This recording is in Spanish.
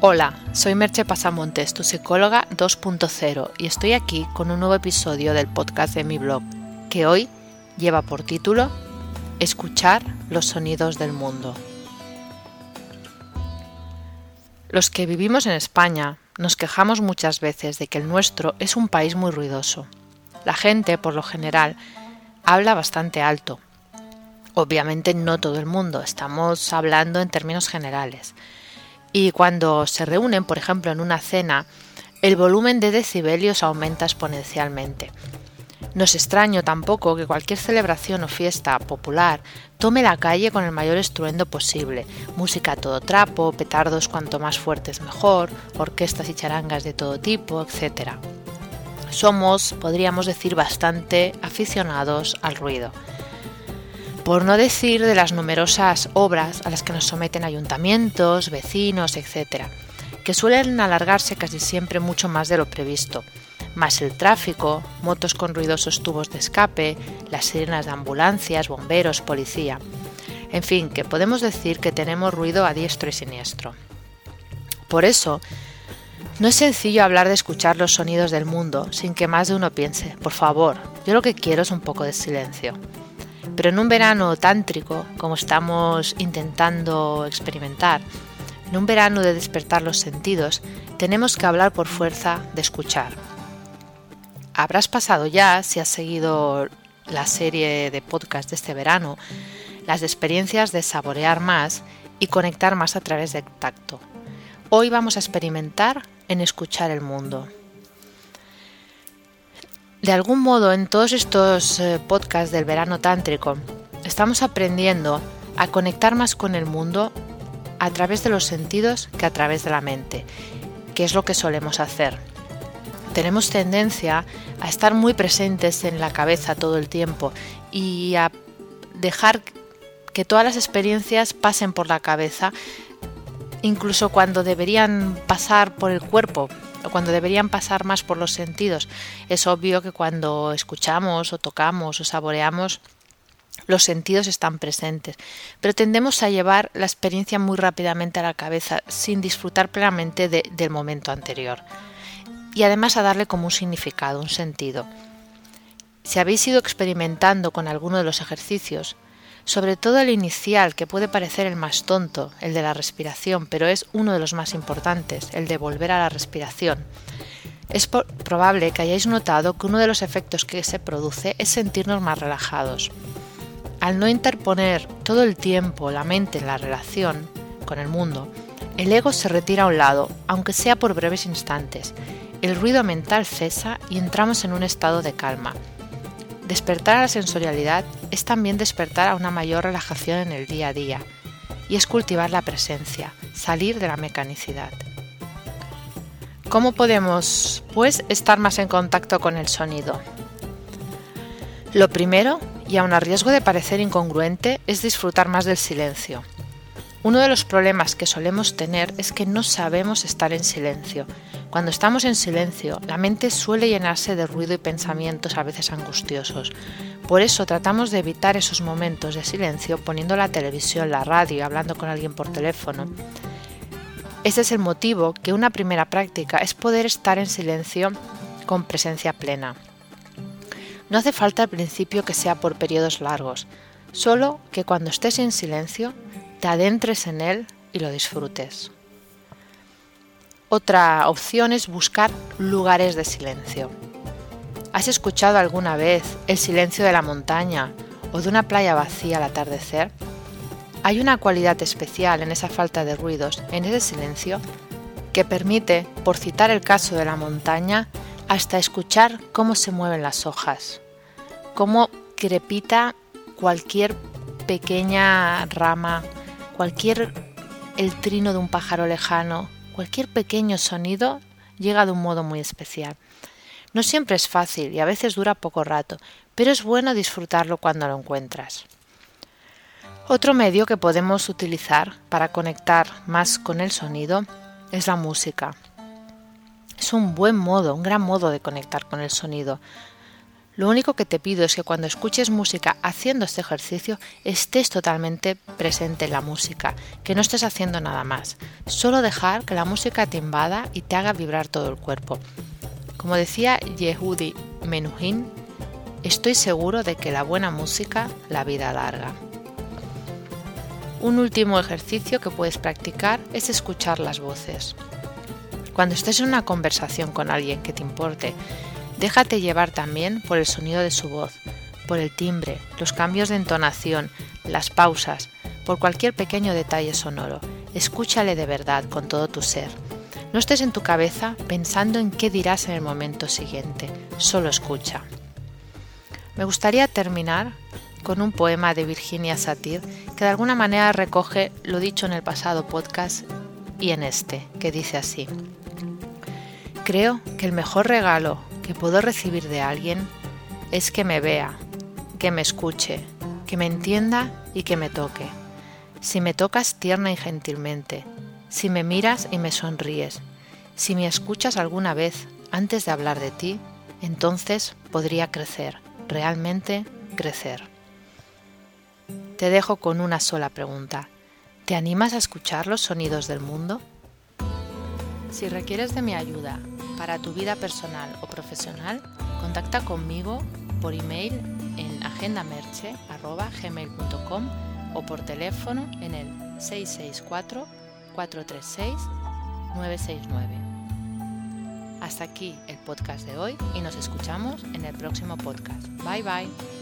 Hola, soy Merche Pasamontes, tu psicóloga 2.0, y estoy aquí con un nuevo episodio del podcast de mi blog, que hoy lleva por título Escuchar los sonidos del mundo. Los que vivimos en España nos quejamos muchas veces de que el nuestro es un país muy ruidoso. La gente, por lo general, habla bastante alto. Obviamente no todo el mundo, estamos hablando en términos generales y cuando se reúnen, por ejemplo, en una cena, el volumen de decibelios aumenta exponencialmente. No es extraño tampoco que cualquier celebración o fiesta popular tome la calle con el mayor estruendo posible, música a todo trapo, petardos cuanto más fuertes mejor, orquestas y charangas de todo tipo, etc. Somos, podríamos decir, bastante aficionados al ruido por no decir de las numerosas obras a las que nos someten ayuntamientos, vecinos, etc., que suelen alargarse casi siempre mucho más de lo previsto, más el tráfico, motos con ruidosos tubos de escape, las sirenas de ambulancias, bomberos, policía. En fin, que podemos decir que tenemos ruido a diestro y siniestro. Por eso, no es sencillo hablar de escuchar los sonidos del mundo sin que más de uno piense, por favor, yo lo que quiero es un poco de silencio. Pero en un verano tántrico, como estamos intentando experimentar, en un verano de despertar los sentidos, tenemos que hablar por fuerza de escuchar. Habrás pasado ya, si has seguido la serie de podcast de este verano, las experiencias de saborear más y conectar más a través del tacto. Hoy vamos a experimentar en escuchar el mundo. De algún modo, en todos estos eh, podcasts del verano tántrico, estamos aprendiendo a conectar más con el mundo a través de los sentidos que a través de la mente, que es lo que solemos hacer. Tenemos tendencia a estar muy presentes en la cabeza todo el tiempo y a dejar que todas las experiencias pasen por la cabeza, incluso cuando deberían pasar por el cuerpo, cuando deberían pasar más por los sentidos. Es obvio que cuando escuchamos o tocamos o saboreamos, los sentidos están presentes, pero tendemos a llevar la experiencia muy rápidamente a la cabeza sin disfrutar plenamente del momento anterior y además a darle como un significado, un sentido. Si habéis ido experimentando con alguno de los ejercicios, sobre todo el inicial, que puede parecer el más tonto, el de la respiración, pero es uno de los más importantes, el de volver a la respiración. Es probable que hayáis notado que uno de los efectos que se produce es sentirnos más relajados. Al no interponer todo el tiempo la mente en la relación con el mundo, el ego se retira a un lado, aunque sea por breves instantes. El ruido mental cesa y entramos en un estado de calma, Despertar a la sensorialidad es también despertar a una mayor relajación en el día a día y es cultivar la presencia, salir de la mecanicidad. ¿Cómo podemos, pues, estar más en contacto con el sonido? Lo primero, y aun a riesgo de parecer incongruente, es disfrutar más del silencio. Uno de los problemas que solemos tener es que no sabemos estar en silencio. Cuando estamos en silencio, la mente suele llenarse de ruido y pensamientos a veces angustiosos. Por eso tratamos de evitar esos momentos de silencio poniendo la televisión, la radio, hablando con alguien por teléfono. Ese es el motivo que una primera práctica es poder estar en silencio con presencia plena. No hace falta al principio que sea por periodos largos, solo que cuando estés en silencio te adentres en él y lo disfrutes. Otra opción es buscar lugares de silencio. ¿Has escuchado alguna vez el silencio de la montaña o de una playa vacía al atardecer? Hay una cualidad especial en esa falta de ruidos, en ese silencio, que permite, por citar el caso de la montaña, hasta escuchar cómo se mueven las hojas, cómo crepita cualquier pequeña rama cualquier el trino de un pájaro lejano, cualquier pequeño sonido llega de un modo muy especial. No siempre es fácil y a veces dura poco rato, pero es bueno disfrutarlo cuando lo encuentras. Otro medio que podemos utilizar para conectar más con el sonido es la música. Es un buen modo, un gran modo de conectar con el sonido. Lo único que te pido es que cuando escuches música haciendo este ejercicio estés totalmente presente en la música, que no estés haciendo nada más. Solo dejar que la música te invada y te haga vibrar todo el cuerpo. Como decía Yehudi Menuhin, estoy seguro de que la buena música la vida larga. Un último ejercicio que puedes practicar es escuchar las voces. Cuando estés en una conversación con alguien que te importe, déjate llevar también por el sonido de su voz, por el timbre, los cambios de entonación, las pausas, por cualquier pequeño detalle sonoro. Escúchale de verdad con todo tu ser. No estés en tu cabeza pensando en qué dirás en el momento siguiente, solo escucha. Me gustaría terminar con un poema de Virginia Satir que de alguna manera recoge lo dicho en el pasado podcast y en este, que dice así. Creo que el mejor regalo que puedo recibir de alguien es que me vea, que me escuche, que me entienda y que me toque. Si me tocas tierna y gentilmente, si me miras y me sonríes, si me escuchas alguna vez antes de hablar de ti, entonces podría crecer, realmente crecer. Te dejo con una sola pregunta. ¿Te animas a escuchar los sonidos del mundo? Si requieres de mi ayuda para tu vida personal o profesional, contacta conmigo por email en agendamerche.gmail.com o por teléfono en el 664-436-969. Hasta aquí el podcast de hoy y nos escuchamos en el próximo podcast. Bye bye.